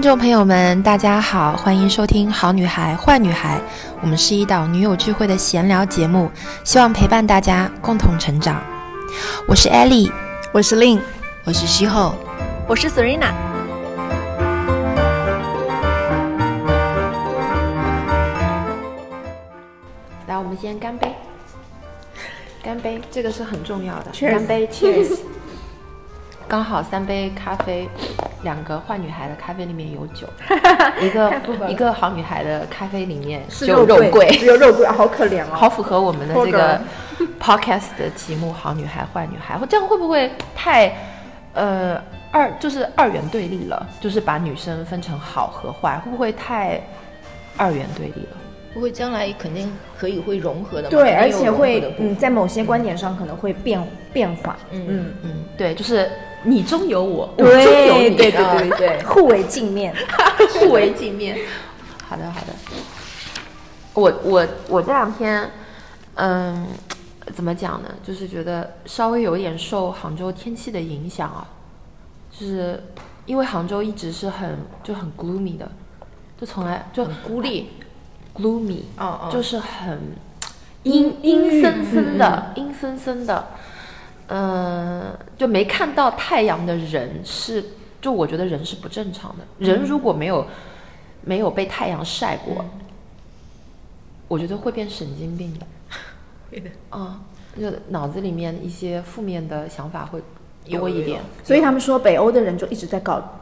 听众朋友们，大家好，欢迎收听《好女孩坏女孩》，我们是一档女友聚会的闲聊节目，希望陪伴大家共同成长。我是 Ellie，，我是 Lin，，我是西后，我是 Serena。来，我们先干杯！干杯，这个是很重要的。干杯，Cheers！刚好三杯咖啡，两个坏女孩的咖啡里面有酒，一个一个好女孩的咖啡里面只有肉桂，只有肉桂，好可怜哦。好符合我们的这个 podcast 的题目“好女孩坏女孩”。这样会不会太呃二就是二元对立了？就是把女生分成好和坏，会不会太二元对立了？不会将来肯定可以会融合的嘛？对，而且会嗯，在某些观点上可能会变变化。嗯嗯嗯，对，就是你中有我，我中有你，对对对啊对对，互为镜面。互为镜面。好的，好的。我我我这两天，嗯，怎么讲呢？就是觉得稍微有点受杭州天气的影响啊，就是因为杭州一直是很就很 gloomy 的，就从来就很孤立。gloomy，哦哦就是很阴阴森森的，阴森森的，嗯、就没看到太阳的人是，就我觉得人是不正常的。人如果没有没有被太阳晒过，我觉得会变神经病的。会的。啊，就脑子里面一些负面的想法会多一点。所以他们说北欧的人就一直在搞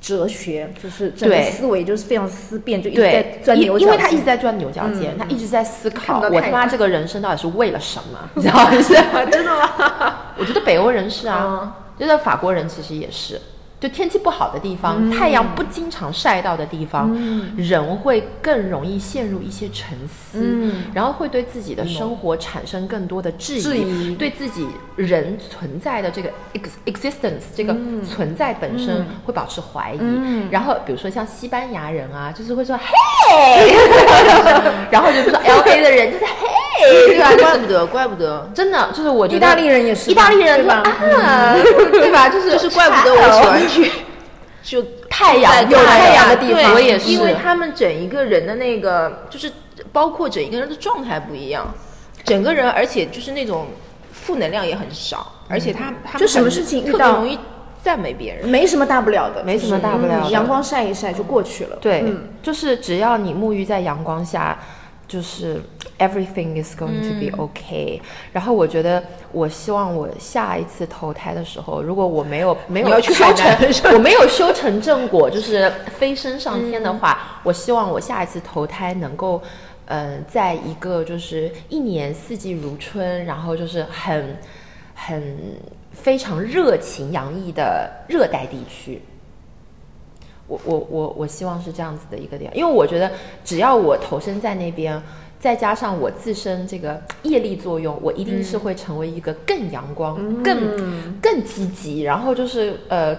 哲学，就是整个思维就是非常思辨，就一直在，钻牛角尖。因因为他一直在钻牛角尖，他一直在思考，我他妈这个人生到底是为了什么？你知道吗？真的吗？我觉得北欧人是啊，就是法国人其实也是。就天气不好的地嗯。方，太阳不经常晒到的地方，人会更容易陷入一些沉思，嗯。然后会对自己的生活产生更多的质疑，对自己人存在的这个 ex existence 这个存在本身会保持怀疑。嗯。然后比如说像西班牙人啊，就是会说嘿，然后就说 L A 的人就是嘿，对啊？怪不得，怪不得，真的就是我觉得意大利人也是意大利人对吧啊，对吧？就是 就是怪不得我喜欢去，就太阳有太阳的地对方我也是，因为他们整一个人的那个，就是包括整一个人的状态不一样，整个人而且就是那种负能量也很少，而且他他就什么事情遇到特别容易赞美别人。没什么大不了的，没什么大不了阳光晒一晒就过去了。对，嗯就是只要你沐浴在阳光下，就是 everything is going to be okay、然后我觉得，我希望我下一次投胎的时候，如果我没有没有去修成，我没有修成正果，就是飞升上天的话，我希望我下一次投胎能够。嗯，在一个就是一年四季如春，然后就是很很非常热情洋溢的热带地区，我我我我希望是这样子的一个点，因为我觉得只要我投身在那边，再加上我自身这个业力作用，我一定是会成为一个更阳光、更更积极，然后就是呃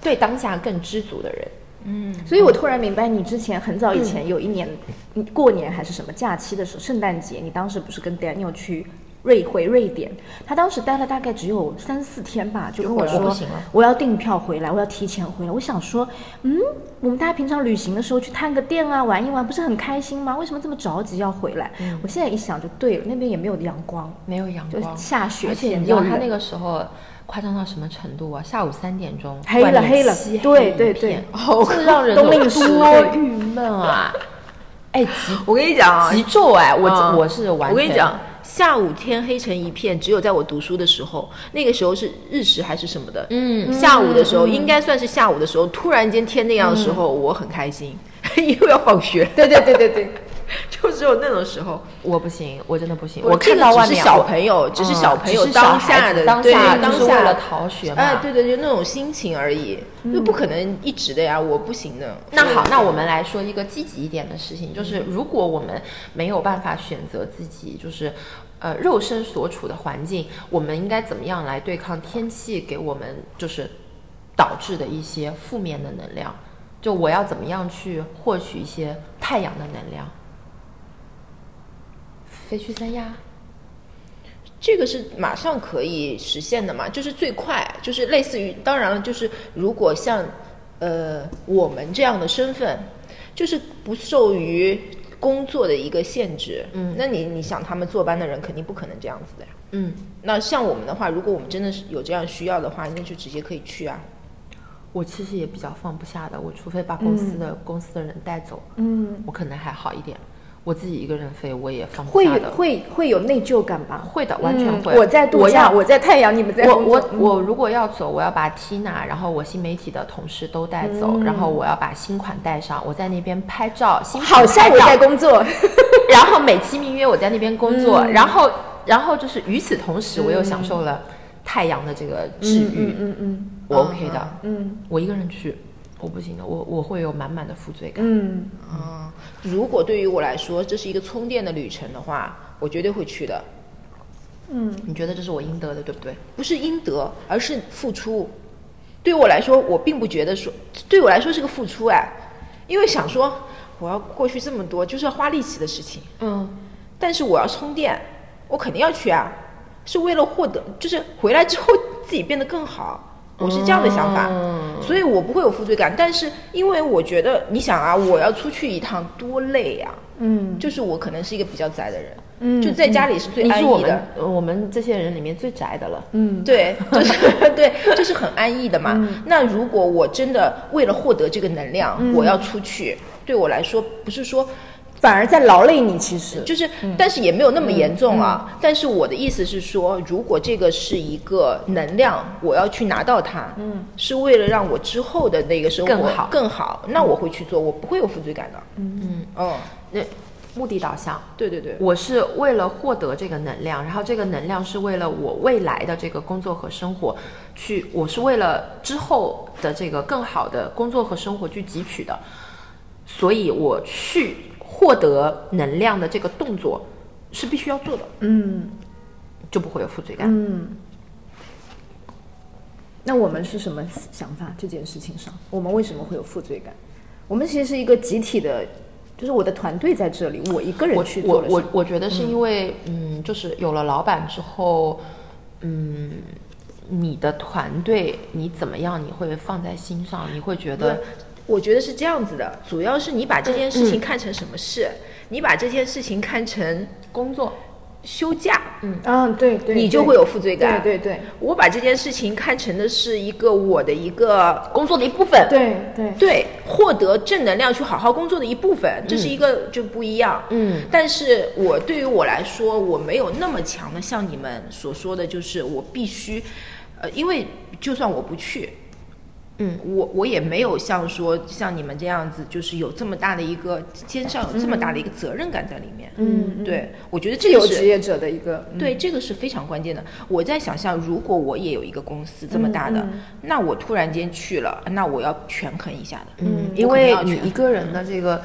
对当下更知足的人。嗯，所以我突然明白，你之前很早以前有一年，你过年还是什么假期的时候，圣诞节，你当时不是跟 Daniel 去瑞回瑞典？他当时待了大概只有三四天吧，就跟我说我要订票回来，我要提前回来。我想说，嗯，我们大家平常旅行的时候去探个店啊，玩一玩，不是很开心吗？为什么这么着急要回来？我现在一想就对了，那边也没有阳光，没有阳就光，下雪而且你知道他那个时候夸张到什么程度啊？下午三点钟，黑了黑了漆对对对片好这让人多郁闷啊！哎，极我跟你讲啊，极昼哎，我嗯我是完全，我跟你讲，下午天黑成一片，只有在我读书的时候，那个时候是日食还是什么的，嗯。下午的时候、应该算是下午的时候，突然间天那样的时候，我很开心，因为要放学，对对对对对，就只有那种时候。我不行，我真的不行。我我看到是小朋友，只是嗯小朋友当下的当下当下就是为了逃学嘛。哎，对对，就那种心情而已，就不可能一直的呀，我不行的。那好，那我们来说一个积极一点的事情，就是如果我们没有办法选择自己就是呃肉身所处的环境，我们应该怎么样来对抗天气给我们就是导致的一些负面的能量？就我要怎么样去获取一些太阳的能量？飞去三亚，这个是马上可以实现的嘛，就是最快，就是类似于，当然了，就是如果像呃，我们这样的身份，就是不受于工作的一个限制。嗯，那你你想，他们坐班的人肯定不可能这样子的呀。嗯，那像我们的话，如果我们真的是有这样需要的话，那就直接可以去啊。我其实也比较放不下的，我除非把公司的、公司的人带走，嗯，我可能还好一点。我自己一个人飞，我也放不会下的。会会有内疚感吧？会的，完全嗯会。我在度假，要我在太阳，你们在我我我如果要走，我要把 Tina，然后我新媒体的同事都带走，然后我要把新款带上，我在那边拍照，新品好像我在工作，然后美其名曰我在那边工作，然后然后就是与此同时，我又享受了太阳的这个治愈，嗯嗯。我 OK 的。嗯。我一个人去，我不行的，我我会有满满的负罪感。嗯啊，如果对于我来说这是一个充电的旅程的话，我绝对会去的。嗯你觉得这是我应得的，对不对？不是应得，而是付出。对于我来说，我并不觉得说，对我来说是个付出哎，因为想说我要过去这么多，就是要花力气的事情。嗯，但是我要充电，我肯定要去啊，是为了获得，就是回来之后自己变得更好。我是这样的想法，所以我不会有负罪感。但是因为我觉得，你想啊，我要出去一趟多累呀、嗯就是我可能是一个比较宅的人，嗯就在家里是最安逸的。们我们这些人里面最宅的了。嗯，对，就是 对，就是很安逸的嘛。那如果我真的为了获得这个能量，我要出去，对我来说不是说反而在劳累你，其实。就是，但是也没有那么严重啊。但是我的意思是说，如果这个是一个能量，我要去拿到它，嗯，是为了让我之后的那个生活更好。更好，那我会去做，我不会有负罪感的。嗯，嗯。哦，那目的导向，对对对，我是为了获得这个能量，然后这个能量是为了我未来的这个工作和生活去，我是为了之后的这个更好的工作和生活去汲取的，所以我去获得能量的这个动作是必须要做的，嗯就不会有负罪感。嗯。那我们是什么想法？这件事情上，我们为什么会有负罪感？我们其实是一个集体的，就是我的团队在这里，我一个人我去我我做了什么我觉得是因为嗯就是有了老板之后，嗯，你的团队你怎么样，你会放在心上，你会觉得，我觉得是这样子的，主要是你把这件事情看成什么事？你把这件事情看成工作休假，嗯，嗯，对对，你就会有负罪感。对对对我把这件事情看成的是一个我的一个工作的一部分。对对对，对获得正能量去好好工作的一部分，这是一个就不一样。嗯，但是我对于我来说，我没有那么强的，像你们所说的，就是我必须，呃，因为就算我不去。嗯，我我也没有像说像你们这样子，就是有这么大的一个肩上有这么大的一个责任感在里面。嗯，对，我觉得这个是职业者的一个，对，这个是非常关键的。我在想象，如果我也有一个公司这么大的，那我突然间去了，那我要权衡一下的。嗯，因为你一个人的这个，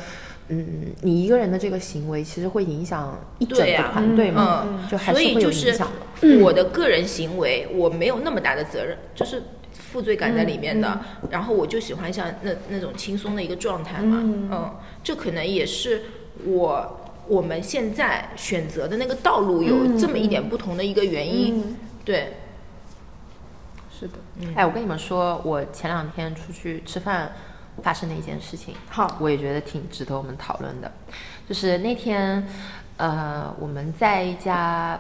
嗯，你一个人的这个行为，其实会影响一整个团队嘛，嗯，就还所是会有以就是影响的。我的个人行为，我没有那么大的责任，就是负罪感在里面的。然后我就喜欢像那那种轻松的一个状态嘛，嗯这可能也是我我们现在选择的那个道路有这么一点不同的一个原因。对，是的，哎，我跟你们说，我前两天出去吃饭发生的一件事情，好我也觉得挺值得我们讨论的。就是那天，呃，我们在一家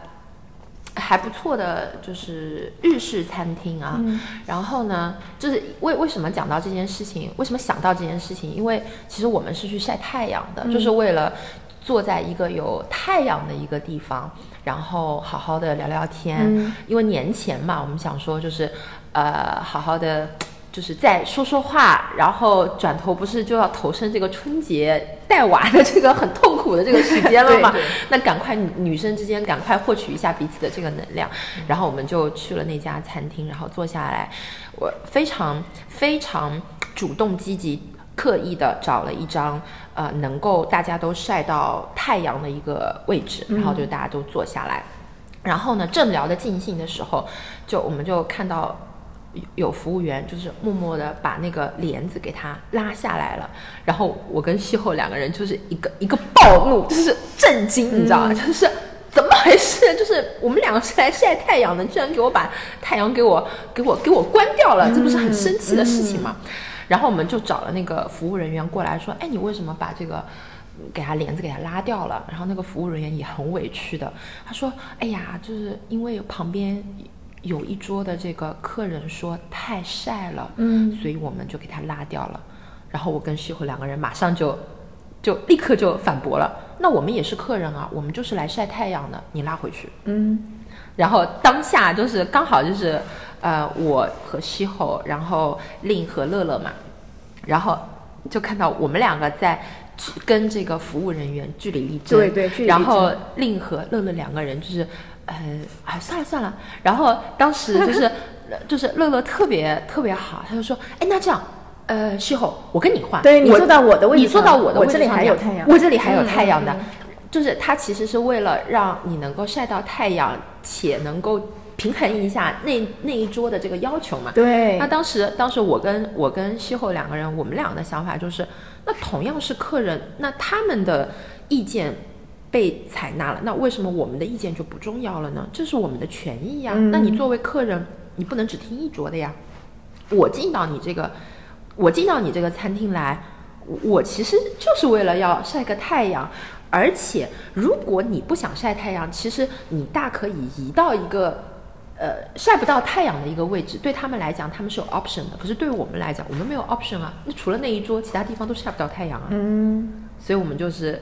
还不错的就是日式餐厅啊，然后呢，就是为为什么讲到这件事情，为什么想到这件事情？因为其实我们是去晒太阳的，就是为了坐在一个有太阳的一个地方，然后好好的聊聊天。因为年前嘛，我们想说就是，呃，好好的。就是在说说话，然后转头不是就要投身这个春节带娃的这个很痛苦的这个时间了 吗？对对那赶快女女生之间赶快获取一下彼此的这个能量，然后我们就去了那家餐厅，然后坐下来，我非常非常主动积极。刻意的找了一张呃能够大家都晒到太阳的一个位置，然后就大家都坐下来，然后呢正聊得尽兴的时候，就我们就看到有有服务员就是默默的把那个帘子给他拉下来了，然后我跟西后两个人就是一个一个暴怒，就是震惊，你知道吗？就是。怎么回事？就是我们两个是来晒太阳的，居然给我把太阳给我给我给我关掉了，这不是很生气的事情吗？然后我们就找了那个服务人员过来说，哎，你为什么把这个给他帘子给他拉掉了？然后那个服务人员也很委屈的，他说，哎呀，就是因为旁边有一桌的这个客人说太晒了，嗯所以我们就给他拉掉了。然后我跟西湖两个人马上就就立刻就反驳了，那我们也是客人啊，我们就是来晒太阳的，你拉回去。嗯，然后当下就是刚好就是呃我和西后，然后令和乐乐嘛，然后就看到我们两个在跟这个服务人员据理力争，对对然后令和乐乐两个人就是呃哎算了算了，然后当时就是 就是乐乐特别特别好，他就说哎那这样。呃，西后，我跟你换，对你坐到我的位置你坐到我的位置我这里还有太阳我这里还有嗯太阳的，嗯就是他其实是为了让你能够晒到太阳，且能够平衡一下那那一桌的这个要求嘛。对那，当时当时我跟我跟西后两个人，我们俩的想法就是，那同样是客人，那他们的意见被采纳了，那为什么我们的意见就不重要了呢？这是我们的权益呀。嗯那你作为客人，你不能只听一桌的呀。我进到你这个，我进到你这个餐厅来，我我其实就是为了要晒个太阳。而且，如果你不想晒太阳，其实你大可以移到一个呃晒不到太阳的一个位置。对他们来讲，他们是有 option 的。可是对于我们来讲，我们没有 option 啊。那除了那一桌，其他地方都晒不到太阳啊。嗯，所以我们就是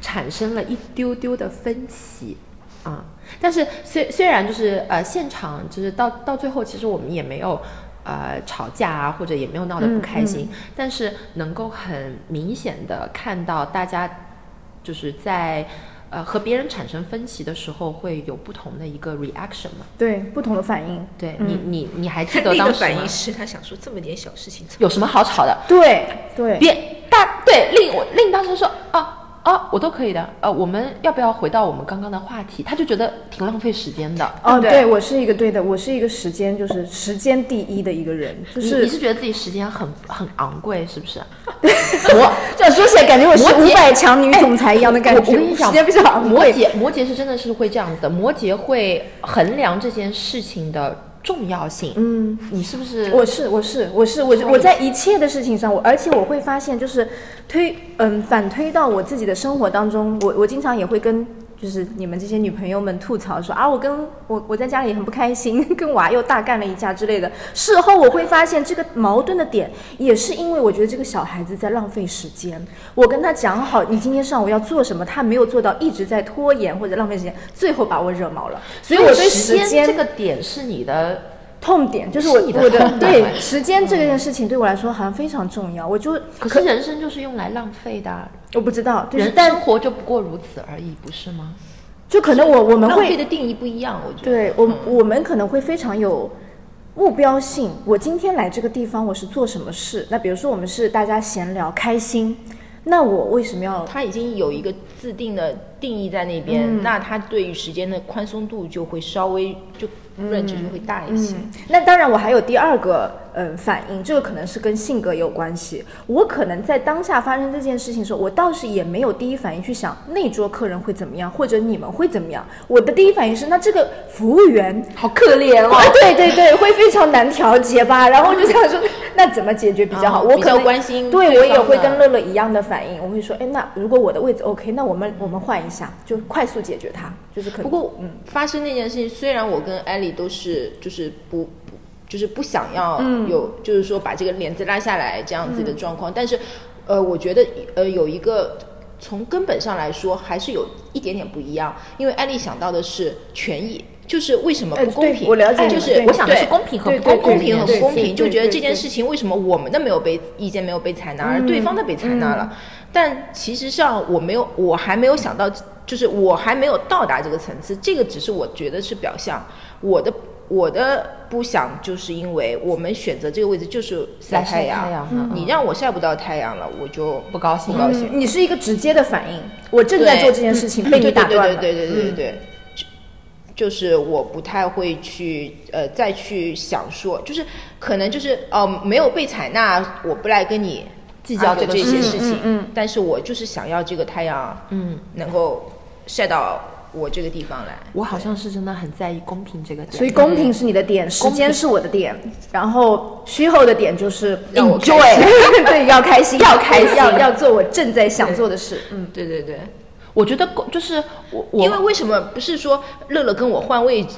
产生了一丢丢的分歧啊。但是虽虽然就是呃现场就是到到最后，其实我们也没有呃吵架啊，或者也没有闹得不开心，但是能够很明显的看到大家就是在。呃，和别人产生分歧的时候，会有不同的一个 reaction 嘛？对，不同的反应，对、嗯你，你你还记得 当时反应？是他想说这么点小事情，有什么好吵的？对对，别大对令我令当时说啊啊，我都可以的。呃，我们要不要回到我们刚刚的话题？他就觉得挺浪费时间的。哦，对对我是一个对的，我是一个时间就是时间第一的一个人，就是你是觉得自己时间很很昂贵，是不是？我这样说起来感觉我是五百强女总裁一样的感我觉，我跟你讲，时间比较昂摩贵。羯摩羯是真的是会这样子的，摩羯会衡量这件事情的重要性。嗯，你是不是？我是我是我是我是我在一切的事情上，我而且我会发现，就是推嗯反推到我自己的生活当中，我我经常也会跟就是你们这些女朋友们吐槽说啊，我跟我我在家里很不开心，跟娃又大干了一架之类的。事后我会发现这个矛盾的点，也是因为我觉得这个小孩子在浪费时间。我跟他讲好，你今天上午要做什么，他没有做到，一直在拖延或者浪费时间，最后把我惹毛了。所以我对时间这个点是你的痛点就是我的我的对时间这件事情对我来说好像非常重要，我就可是人生就是用来浪费的啊，我不知道，就是人生活就不过如此而已，不是吗？就可能我我们浪费会的定义不一样，我觉得。对我我们可能会非常有目标性。我今天来这个地方，我是做什么事？那比如说我们是大家闲聊开心，那我为什么要？他已经有一个自定的定义在那边，那他对于时间的宽松度就会稍微就 range 就会大一些。嗯，那当然，我还有第二个嗯反应，这个可能是跟性格有关系。我可能在当下发生这件事情的时候，我倒是也没有第一反应去想那桌客人会怎么样，或者你们会怎么样。我的第一反应是，那这个服务员好可怜哦，对对对，会非常难调节吧？然后我就想说，那怎么解决比较好？我可能关心对我也会跟乐乐一样的反应，我会说，哎，那如果我的位置 OK，那我们我们换一下，就快速解决它，就是可能。不过，嗯，发生那件事情，虽然我跟艾丽都是就是不不就是不想要有，就是说把这个帘子拉下来这样子的状况，但是，呃，我觉得呃有一个从根本上来说还是有一点点不一样，因为艾丽想到的是权益。就是为什么不公平？我了解就是我想的是公平和不公公平和平这件事情不公平，就觉得这件事情为什么我们的没有被意见没有被采纳，而对方的被采纳了？但其实上我没有，我还没有想到，就是我还没有到达这个层次。这个只是我觉得是表象，我的我的不想就是因为我们选择这个位置就是晒太阳，太阳嗯你让我晒不到太阳了，我就不高兴不高兴。嗯你是一个直接的反应，我正在做这件事情，被你打断了。对对对对对对就是我不太会去呃再去想说，就是可能就是哦、没有被采纳，我不来跟你计较这这些事情事情，嗯嗯但是我就是想要这个太阳嗯，能够晒到我这个地方来。我好像是真的很在意公平这个点，所以公平是你的点，时间是我的点，然后虚后的点就是让我开心 对，要开心，要开心要要做我正在想做的事。嗯，对对对，我觉得公就是我我因为为什么不是说乐乐跟我换位置、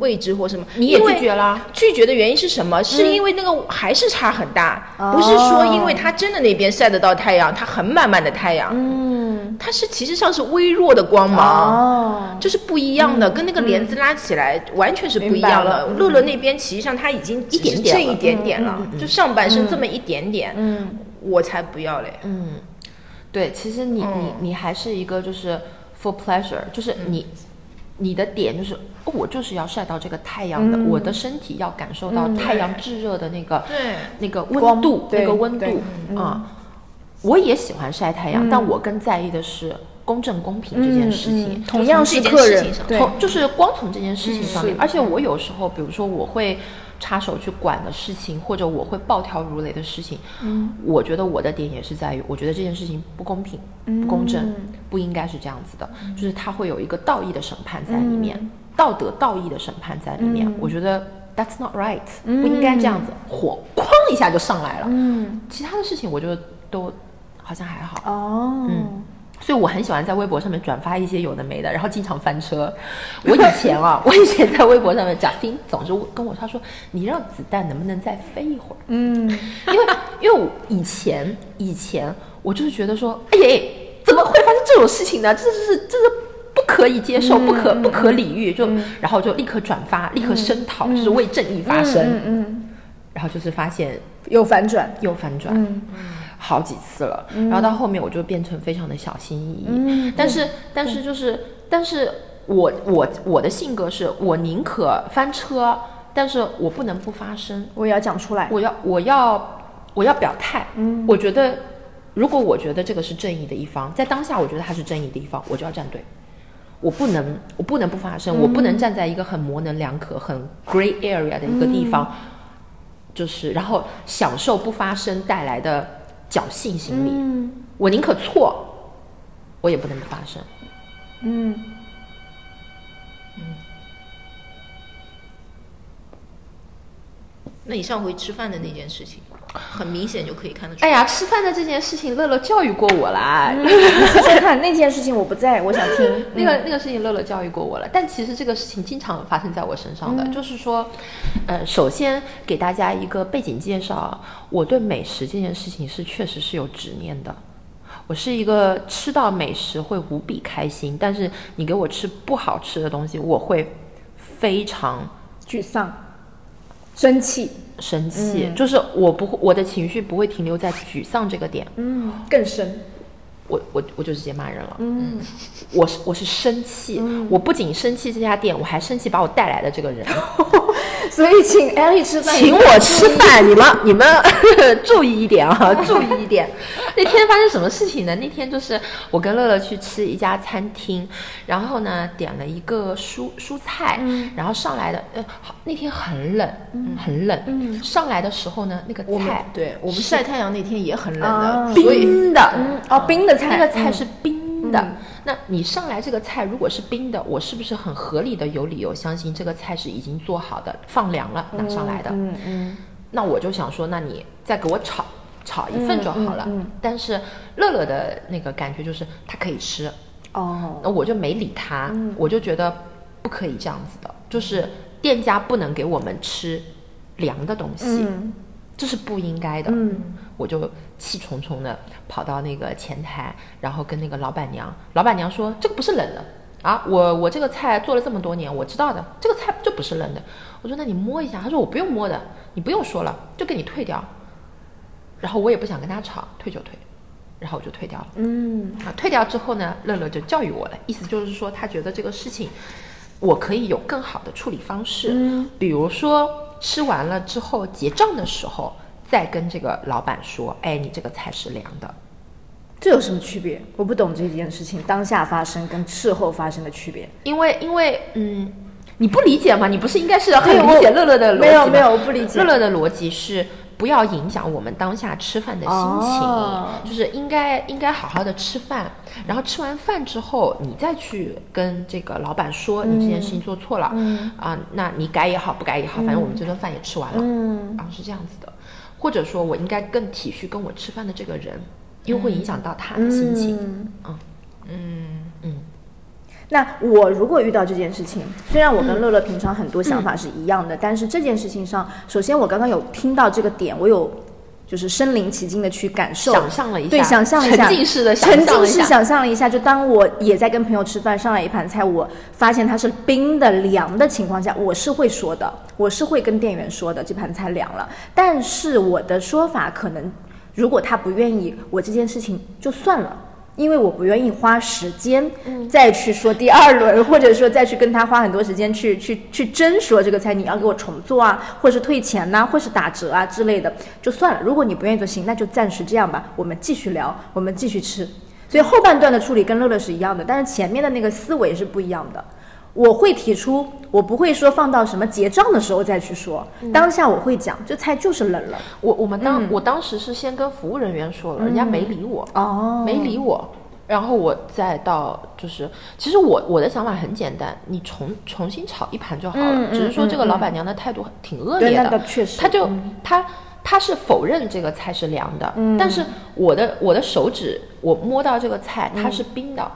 位置或什么？你也拒绝啦拒绝的原因是什么？是因为那个还是差很大，不是说因为他真的那边晒得到太阳，它很满满的太阳，嗯，它是其实上是微弱的光芒。哦，就是不一样的，跟那个帘子拉起来完全是不一样的。乐乐那边其实际上他已经一点点一点点了，就上半身这么一点点，嗯，我才不要嘞。嗯，对，其实你、嗯。你你还是一个就是 for pleasure，就是你、你的点就是、哦、我就是要晒到这个太阳的，我的身体要感受到太阳炙热的那个、对那个温度，那个温度啊、我也喜欢晒太阳，但我更在意的是公正公平这件事情。嗯同样是客人这件事情上，对，从就是光从这件事情上面，是而且我有时候，比如说我会插手去管的事情，或者我会暴跳如雷的事情，嗯，我觉得我的点也是在于，我觉得这件事情不公平、不公正，不应该是这样子的，就是它会有一个道义的审判在里面，道德道义的审判在里面，我觉得 that's not right，、不应该这样子，火哐一下就上来了，嗯，其他的事情我觉得都好像还好，哦，嗯所以我很喜欢在微博上面转发一些有的没的，然后经常翻车。我以前啊，我以前在微博上面，贾欣总是跟我他说：“你让子弹能不能再飞一会儿？”嗯，因为因为我以前以前我就是觉得说，哎呀，怎么会发生这种事情呢？这是这是不可以接受，不可不可理喻，就然后就立刻转发，立刻声讨，就是为正义发声。嗯嗯，然后就是发现有反转，又反转。嗯好几次了，然后到后面我就变成非常的小心翼翼。嗯但是，但是就是，但是我我我的性格是我宁可翻车，但是我不能不发声，我也要讲出来。我要我要我要表态。嗯我觉得如果我觉得这个是正义的一方，在当下我觉得他是正义的一方，我就要站队。我不能，我不能不发声，我不能站在一个很模棱两可、很 gray area 的一个地方，就是然后享受不发声带来的侥幸心理。嗯我宁可错，我也不能不发声。嗯，那你上回吃饭的那件事情，很明显就可以看得出来。哎呀，吃饭的这件事情，乐乐教育过我啦。说说看那件事情我不在，我想听 那个那个事情，乐乐教育过我了。但其实这个事情经常发生在我身上的，就是说，呃，首先给大家一个背景介绍，我对美食这件事情是确实是有执念的。我是一个吃到美食会无比开心，但是你给我吃不好吃的东西，我会非常沮丧、生气，生气。就是我不会，我的情绪不会停留在沮丧这个点，嗯，更深，我我我就直接骂人了。嗯，我是我是生气，我不仅生气这家店，我还生气把我带来的这个人。所以请艾丽吃饭，请我吃饭，你们你们 注意一点啊，注意一点。那天发生什么事情呢？那天就是我跟乐乐去吃一家餐厅，然后呢点了一个蔬蔬菜，然后上来的呃，好那天很冷，很冷，上来的时候呢，那个菜对我们晒太阳那天也很冷啊的，冰的，嗯。哦，冰的菜，那个菜是冰的。嗯。那你上来这个菜如果是冰的，我是不是很合理的有理由相信这个菜是已经做好的，放凉了拿上来的？嗯嗯。那我就想说，那你再给我炒炒一份就好了。嗯嗯嗯但是乐乐的那个感觉就是他可以吃，哦，那我就没理他，我就觉得不可以这样子的，就是店家不能给我们吃凉的东西，嗯这是不应该的。嗯我就气冲冲的跑到那个前台，然后跟那个老板娘，老板娘说这个不是冷的啊，我我这个菜做了这么多年，我知道的，这个菜就不是冷的。我说那你摸一下，他说我不用摸的，你不用说了，就给你退掉。然后我也不想跟他吵，退就退，然后我就退掉了。嗯啊，退掉之后呢，乐乐就教育我了，意思就是说他觉得这个事情我可以有更好的处理方式，嗯比如说吃完了之后结账的时候，再跟这个老板说，哎，你这个菜是凉的。这有什么区别？我不懂这件事情当下发生跟事后发生的区别。因为因为嗯，你不理解吗？你不是应该是很理解乐乐的逻辑吗？没有没有我不理解乐乐的逻辑是，不要影响我们当下吃饭的心情，哦。就是应该应该好好的吃饭，然后吃完饭之后，你再去跟这个老板说你这件事情做错了，啊、那你改也好，不改也好，反正我们这顿饭也吃完了，嗯。然后是这样子的，或者说我应该更体恤跟我吃饭的这个人，因为会影响到他的心情，嗯。嗯。嗯那我如果遇到这件事情，虽然我跟乐乐平常很多想法是一样嗯的，但是这件事情上，首先我刚刚有听到这个点，我有就是身临其境的去感受，想象了一下对，想象了一下，沉浸式的想沉浸式想象了一下。就当我也在跟朋友吃饭，上来一盘菜，我发现它是冰的、凉的情况下，我是会说的，我是会跟店员说的，这盘菜凉了。但是我的说法可能，如果他不愿意，我这件事情就算了。因为我不愿意花时间再去说第二轮，或者说再去跟他花很多时间去去去争说这个菜你要给我重做啊，或是退钱呐、或是打折啊之类的，就算了。如果你不愿意做行，那就暂时这样吧，我们继续聊，我们继续吃。所以后半段的处理跟乐乐是一样的，但是前面的那个思维是不一样的。我会提出，我不会说放到什么结账的时候再去说，当下我会讲，这菜就是冷了。我我们当、我当时是先跟服务人员说了，人家没理我，哦。没理我，然后我再到就是，其实我我的想法很简单，你重重新炒一盘就好了，只是说这个嗯老板娘的态度挺恶，劣的，确实，他就、嗯。他他是否认这个菜是凉的，但是我的我的手指我摸到这个菜它是冰的。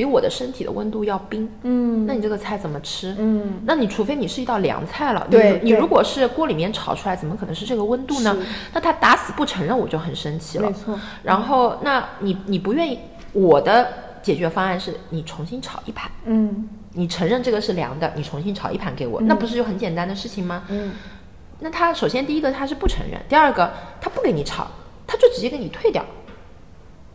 比我的身体的温度要冰，嗯那你这个菜怎么吃？嗯，那你除非你是一道凉菜了，对你如果是锅里面炒出来，怎么可能是这个温度呢？那他打死不承认，我就很生气了。没错。然后，那你你不愿意，我的解决方案是你重新炒一盘，嗯你承认这个是凉的，你重新炒一盘给我，那不是就很简单的事情吗？嗯，那他首先第一个他是不承认，第二个他不给你炒，他就直接给你退掉。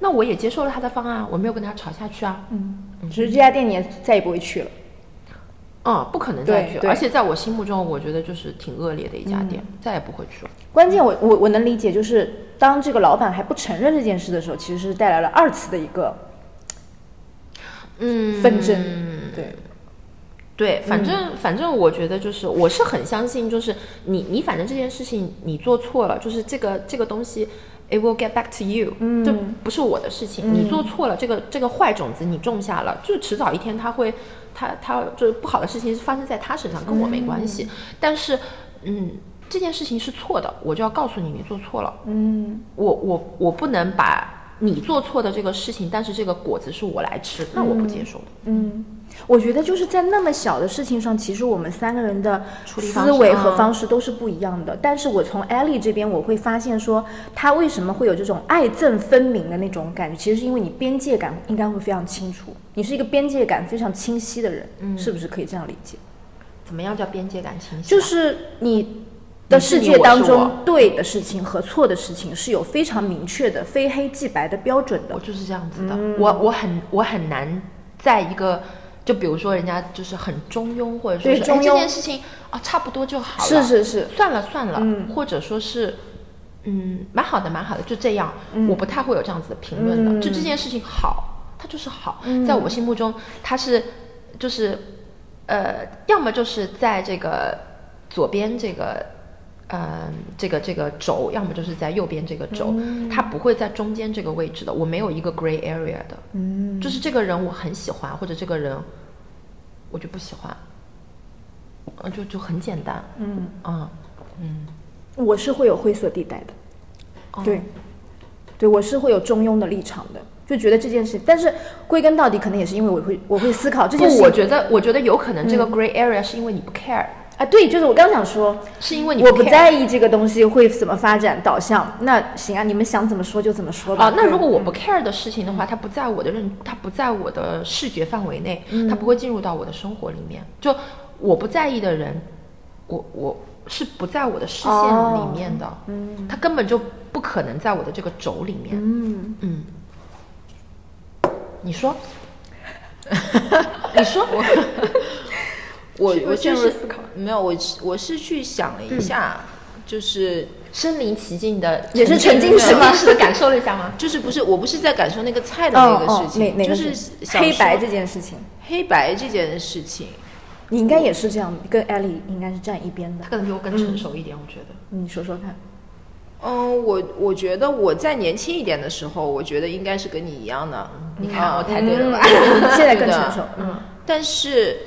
那我也接受了他的方案，我没有跟他吵下去啊。嗯，只是这家店你也再也不会去了。嗯，不可能再去，而且在我心目中，我觉得就是挺恶劣的一家店，嗯再也不会去了。关键我我我能理解，就是当这个老板还不承认这件事的时候，其实是带来了二次的一个嗯纷争。对，对，反正、嗯反正我觉得就是，我是很相信，就是你你反正这件事情你做错了，就是这个这个东西，it will get back to you，嗯，这不是我的事情，你做错了，这个这个坏种子你种下了，就是迟早一天它会，它它就是不好的事情是发生在他身上，跟我没关系。但是，嗯，这件事情是错的，我就要告诉你，你做错了。嗯，我我我不能把你做错的这个事情，但是这个果子是我来吃，那我不接受的。嗯，我觉得就是在那么小的事情上，其实我们三个人的思维和啊方式都是不一样的。但是我从艾丽这边，我会发现说，她为什么会有这种爱憎分明的那种感觉，其实是因为你边界感应该会非常清楚，你是一个边界感非常清晰的人，嗯是不是可以这样理解？怎么样叫边界感清晰啊？就是你的世界当中对的事情和错的事情是有非常明确的非黑即白的标准的我。就是这样子的，我我很我很难在一个，就比如说人家就是很中庸，或者说是哎这件事情啊差不多就好了，是是是，算了算了，嗯或者说是。嗯，蛮好的，蛮好的，就这样。嗯我不太会有这样子的评论的。就这件事情好，它就是好，在我心目中，它是就是呃，要么就是在这个左边这个呃这个这个轴，要么就是在右边这个轴，它不会在中间这个位置的。我没有一个 gray area 的，嗯，就是这个人我很喜欢，或者这个人我就不喜欢，呃，就就很简单，嗯，嗯嗯，我是会有灰色地带的。哦。对，对我是会有中庸的立场的，就觉得这件事，但是归根到底，可能也是因为我会我会思考这件事。我觉得我觉得有可能这个 gray area 是因为你不 care，、啊，对，就是我刚想说，是因为你我不在意这个东西会怎么发展导向。那行啊，你们想怎么说就怎么说吧。啊，那如果我不 care 的事情的话，它不在我的认，它不在我的视觉范围内，它不会进入到我的生活里面。就我不在意的人，我我是不在我的视线里面的，嗯，他根本就不可能在我的这个轴里面，嗯，嗯，你说，你说。我，我我就是思考没有，我是我是去想了一下，就是身临其境的，也是沉浸式吗沉浸式的感受了一下吗？就是不是我不是在感受那个菜的那个事情，就是黑白这件事情，黑白这件事情，你应该也是这样，跟艾丽应该是站一边的他。可能比我更成熟一点，我觉得。你说说看。嗯，我我觉得我在年轻一点的时候，我觉得应该是跟你一样的。你看，我猜对了吧？嗯现在更 成熟。嗯，但是，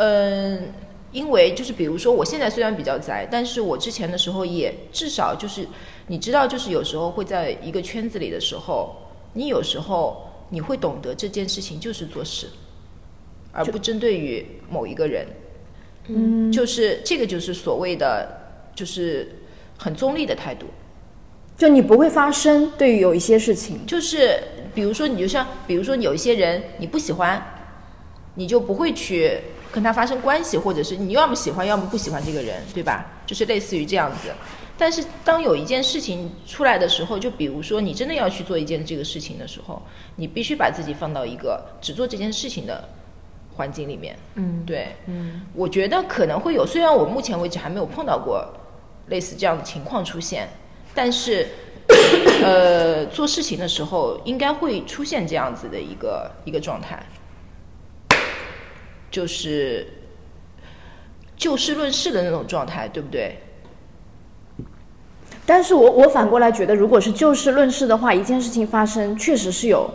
嗯，因为就是比如说，我现在虽然比较宅，但是我之前的时候也至少就是你知道，就是有时候会在一个圈子里的时候，你有时候你会懂得这件事情就是做事，而不针对于某一个人。嗯，就是这个就是所谓的就是很中立的态度。就你不会发声，对于有一些事情，就是比如说，你就像比如说有一些人你不喜欢，你就不会去跟他发生关系，或者是你要么喜欢，要么不喜欢这个人，对吧？就是类似于这样子。但是当有一件事情出来的时候，就比如说你真的要去做一件这个事情的时候，你必须把自己放到一个只做这件事情的环境里面。嗯，对，嗯，我觉得可能会有，虽然我目前为止还没有碰到过类似这样的情况出现，但是，呃，做事情的时候应该会出现这样子的一个一个状态，就是就事论事的那种状态，对不对？但是我我反过来觉得，如果是就事论事的话，一件事情发生，确实是有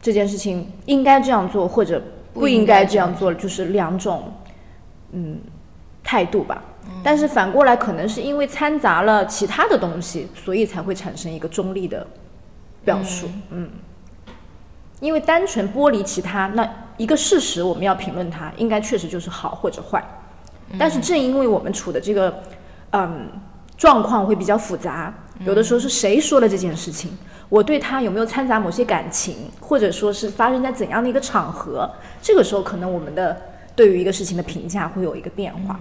这件事情应该这样做或者不应该这样做，就是两种嗯态度吧。但是反过来，可能是因为掺杂了其他的东西，所以才会产生一个中立的表述。嗯，因为单纯剥离其他，那一个事实我们要评论它，应该确实就是好或者坏。但是正因为我们处的这个嗯状况会比较复杂，有的时候是谁说了这件事情，我对他有没有掺杂某些感情，或者说是发生在怎样的一个场合，这个时候可能我们的对于一个事情的评价会有一个变化。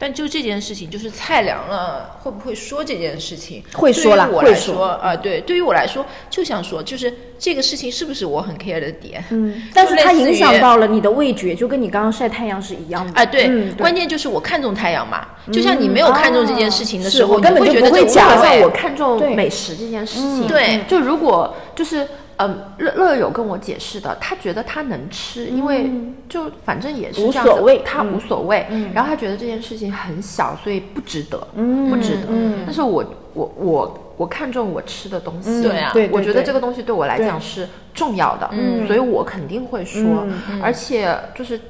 但就这件事情，就是菜凉了，会不会说这件事情？会说啦对我来会说说啊、对，对于我来说，就想说，就是这个事情是不是我很 care 的点？嗯，但是它影响到了你的味觉，就跟你刚刚晒太阳是一样的。啊，对，嗯关键就是我看中太阳嘛。就像你没有看中这件事情的时候，哦是我根本就你会觉得这无不会讲所谓好像我看中美食这件事情，对就如果就是嗯，乐乐有跟我解释的，他觉得他能吃，因为就反正也是无这样子所谓他嗯。无所谓。然后他觉得这件事情很小，所以不值得，不值得。嗯。但是我我我我看重我吃的东西，对啊。我觉得这个东西对我来讲是重要的，嗯所以我肯定会说，嗯而且就是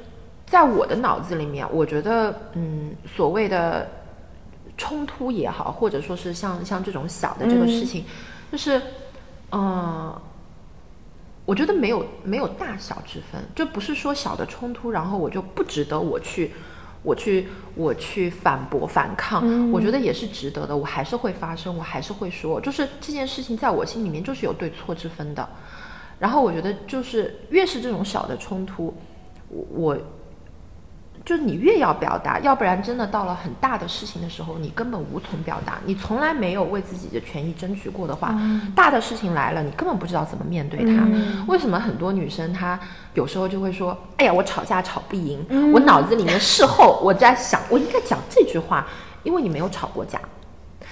在我的脑子里面，我觉得嗯，所谓的冲突也好，或者说是像像这种小的这个事情，就是嗯、呃我觉得没有没有大小之分，就不是说小的冲突，然后我就不值得我去。我去，我去反驳、反抗，我觉得也是值得的。我还是会发声，我还是会说，就是这件事情在我心里面就是有对错之分的。然后我觉得，就是越是这种小的冲突，我我就是你越要表达，要不然真的到了很大的事情的时候，你根本无从表达。你从来没有为自己的权益争取过的话，大的事情来了，你根本不知道怎么面对它。为什么很多女生她有时候就会说：“哎呀，我吵架吵不赢。我脑子里面事后我在想，我应该讲这句话，因为你没有吵过架。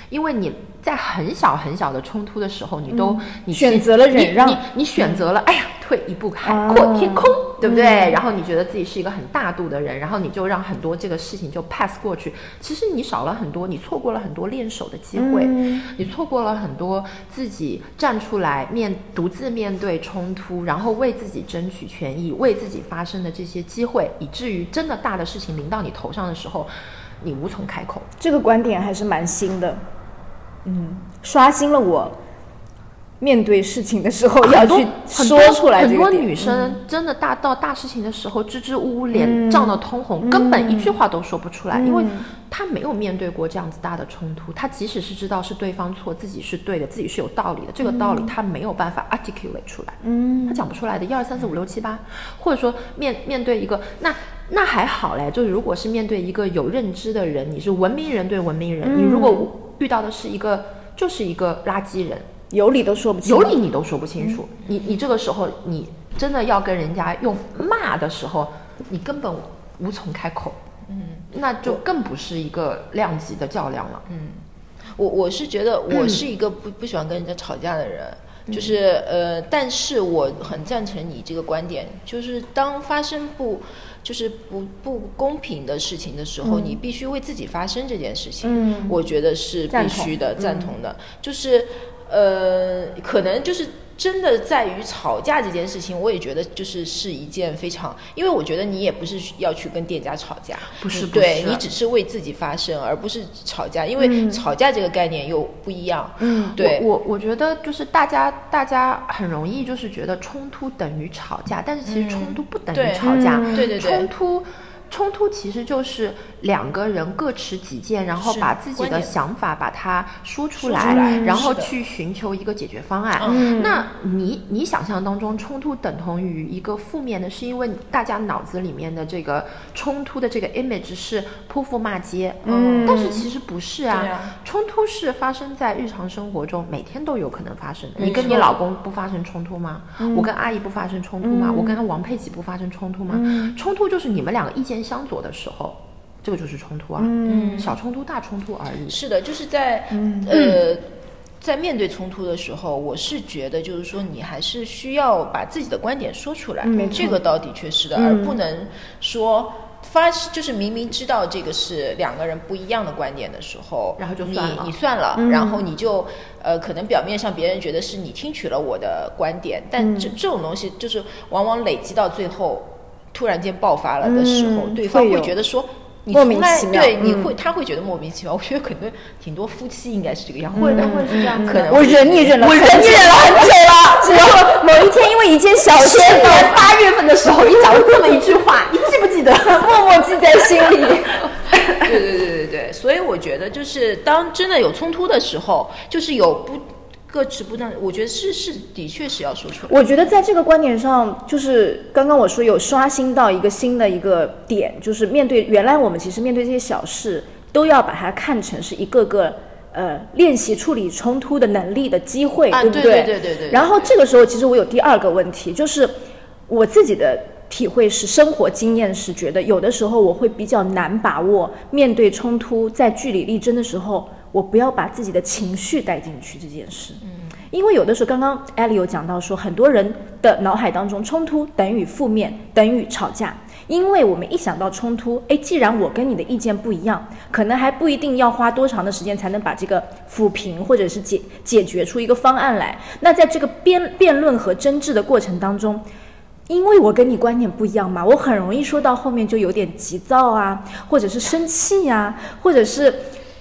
因为你在很小很小的冲突的时候，你都、你选择了忍让你你你选择了，哎呀，退一步海哦阔天空，对不对？然后你觉得自己是一个很大度的人，然后你就让很多这个事情就 pass 过去。其实你少了很多，你错过了很多练手的机会，你错过了很多自己站出来面独自面对冲突，然后为自己争取权益、为自己发声的这些机会，以至于真的大的事情临到你头上的时候，你无从开口。这个观点还是蛮新的，嗯，刷新了我面对事情的时候要去说出来很多女生真的大到大事情的时候支支吾吾，脸涨得通红，根本一句话都说不出来，因为她没有面对过这样子大的冲突。她即使是知道是对方错，自己是对的，自己是有道理的，这个道理她没有办法 articulate 出来，嗯，她讲不出来的。一二三四五六七八，或者说面面对一个那。那还好嘞，就是如果是面对一个有认知的人，你是文明人对文明人，你如果遇到的是一个就是一个垃圾人，有理都说不清，有理你都说不清楚，你你这个时候你真的要跟人家用骂的时候，你根本无从开口，嗯，那就更不是一个量级的较量了，嗯，我我是觉得我是一个不不喜欢跟人家吵架的人，就是呃，但是我很赞成你这个观点，就是当发生不就是不不公平的事情的时候，你必须为自己发声这件事情，嗯。我觉得是必须的，赞同的，就是呃，可能就是。真的在于吵架这件事情，我也觉得就是是一件非常，因为我觉得你也不是要去跟店家吵架，不是不对是你只是为自己发声，而不是吵架，因为吵架这个概念又不一样。嗯对，我我我觉得就是大家大家很容易就是觉得冲突等于吵架，但是其实冲突不等于吵架，嗯对对对冲突。冲突其实就是两个人各持己见，然后把自己的想法把它说出来，出来然后去寻求一个解决方案。嗯那你你想象当中冲突等同于一个负面的，是因为大家脑子里面的这个冲突的这个 image 是泼妇骂街，嗯但是其实不是啊，啊冲突是发生在日常生活中，每天都有可能发生的。你跟你老公不发生冲突吗？我跟阿姨不发生冲突吗？我跟王佩琪不发生冲突吗？冲突就是你们两个意见相左的时候，这个就是冲突啊。嗯小冲突、大冲突而已。是的，就是在、呃，在面对冲突的时候，我是觉得就是说，你还是需要把自己的观点说出来，嗯没错这个倒的确是的，嗯而不能说。发就是明明知道这个是两个人不一样的观点的时候，然后就你算了你算了，嗯然后你就呃，可能表面上别人觉得是你听取了我的观点，但这、这种东西就是往往累积到最后，突然间爆发了的时候，嗯对方会觉得说。你莫名其妙对，你嗯会他会觉得莫名其妙。我觉得可能挺多夫妻应该是这个样子会的，会是这样子。可能我忍你忍了我，忍你忍了很久了。然后某一天因为一件小事，八月份的时候，你讲了这么一句话，你记不记得？默默记在心里。对对对对对，所以我觉得就是当真的有冲突的时候，就是有不各持不当，我觉得是是的确是要说出来。我觉得在这个观点上，就是刚刚我说有刷新到一个新的一个点，就是面对原来我们其实面对这些小事，都要把它看成是一个个呃练习处理冲突的能力的机会，啊对不对对对对对然后这个时候，其实我有第二个问题，就是我自己的。体会是生活经验是觉得有的时候我会比较难把握面对冲突在据理力争的时候，我不要把自己的情绪带进去这件事。因为有的时候，刚刚艾莉有讲到说，很多人的脑海当中，冲突等于负面，等于吵架。因为我们一想到冲突，诶，既然我跟你的意见不一样，可能还不一定要花多长的时间才能把这个抚平或者是解解决出一个方案来。那在这个辩辩论和争执的过程当中，因为我跟你观点不一样嘛，我很容易说到后面就有点急躁啊，或者是生气呀、或者是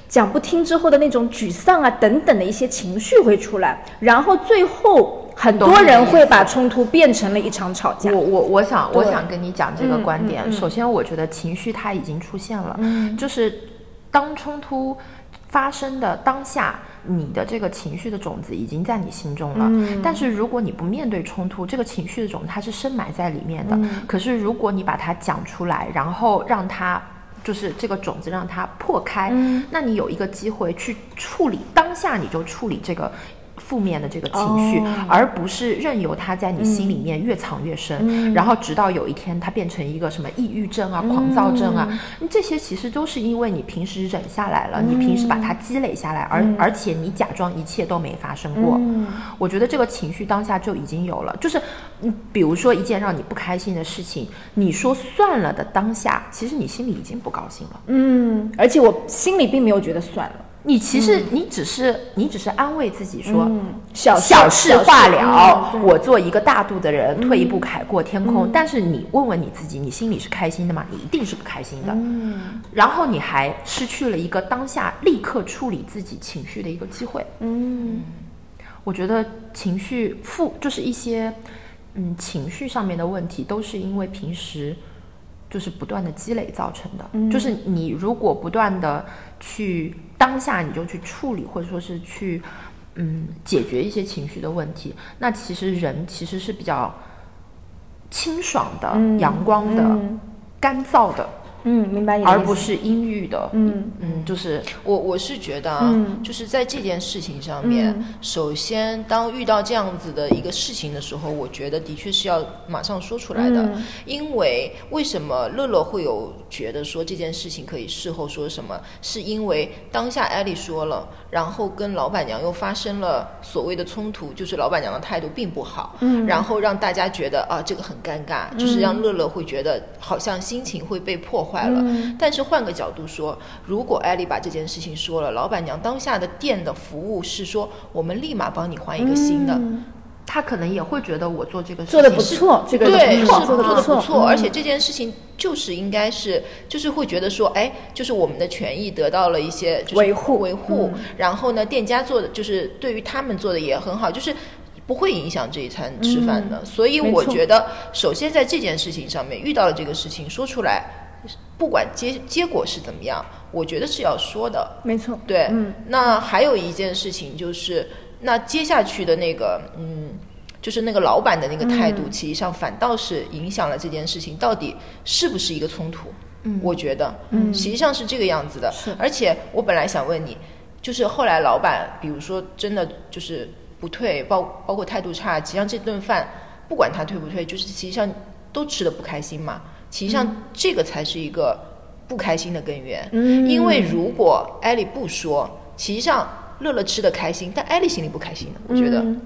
讲不听之后的那种沮丧啊等等的一些情绪会出来，然后最后很多人会把冲突变成了一场吵架我。我我想我想跟你讲这个嗯观点。嗯嗯首先，我觉得情绪它已经出现了，嗯就是当冲突发生的当下，你的这个情绪的种子已经在你心中了。嗯但是如果你不面对冲突，这个情绪的种子它是深埋在里面的。嗯可是如果你把它讲出来，然后让它。就是这个种子让它破开，嗯。那你有一个机会去处理当下，你就处理这个负面的这个情绪，哦。而不是任由它在你心里面越藏越深，嗯。然后直到有一天它变成一个什么抑郁症啊、狂躁症啊，这些其实都是因为你平时忍下来了，你平时把它积累下来，而而且你假装一切都没发生过。嗯。我觉得这个情绪当下就已经有了，就是，嗯，比如说一件让你不开心的事情，你说算了的当下，其实你心里已经不高兴了。嗯，而且我心里并没有觉得算了，你其实你只是、你只是安慰自己说，嗯小事小事化了，嗯我做一个大度的人，退一步海阔天空。但是你问问你自己，你心里是开心的吗？你一定是不开心的。嗯然后你还失去了一个当下立刻处理自己情绪的一个机会。嗯我觉得情绪负就是一些嗯情绪上面的问题，都是因为平时就是不断的积累造成的。嗯就是你如果不断的去当下你就去处理，或者说是去嗯解决一些情绪的问题，那其实人其实是比较清爽的、嗯阳光的、嗯干燥的。嗯，明白你的意思，而不是阴郁的。嗯。嗯，就是我我是觉得啊，嗯。就是在这件事情上面，嗯。首先当遇到这样子的一个事情的时候，我觉得的确是要马上说出来的，嗯。因为为什么乐乐会有觉得说这件事情可以事后说什么，是因为当下艾丽说了，然后跟老板娘又发生了所谓的冲突，就是老板娘的态度并不好，嗯。然后让大家觉得啊这个很尴尬，就是让乐乐会觉得好像心情会被破坏了。嗯。但是换个角度说，如果艾丽把这件事情说了，老板娘当下的店的服务是说我们立马帮你换一个新的，嗯。他可能也会觉得我做这个事做的不错，这个对，是做做的不错，嗯。而且这件事情就是应该是，就是会觉得说，哎，就是我们的权益得到了一些就是维护。维护，嗯。然后呢，店家做的就是对于他们做的也很好，就是。不会影响这一餐吃饭的，所以我觉得，首先在这件事情上面遇到了这个事情，说出来，不管结结果是怎么样，我觉得是要说的。没错，对，嗯那还有一件事情就是，那接下去的那个，嗯，就是那个老板的那个态度，嗯其实上反倒是影响了这件事情到底是不是一个冲突。嗯我觉得，嗯实际上是这个样子的。是而且我本来想问你，就是后来老板，比如说真的就是不退，包包括态度差，实际上这顿饭不管他退不退，就是实际上都吃的不开心嘛。实上这个才是一个不开心的根源。嗯。因为如果艾丽不说，其实际上乐乐吃的开心，但艾丽心里不开心的，我觉得，嗯。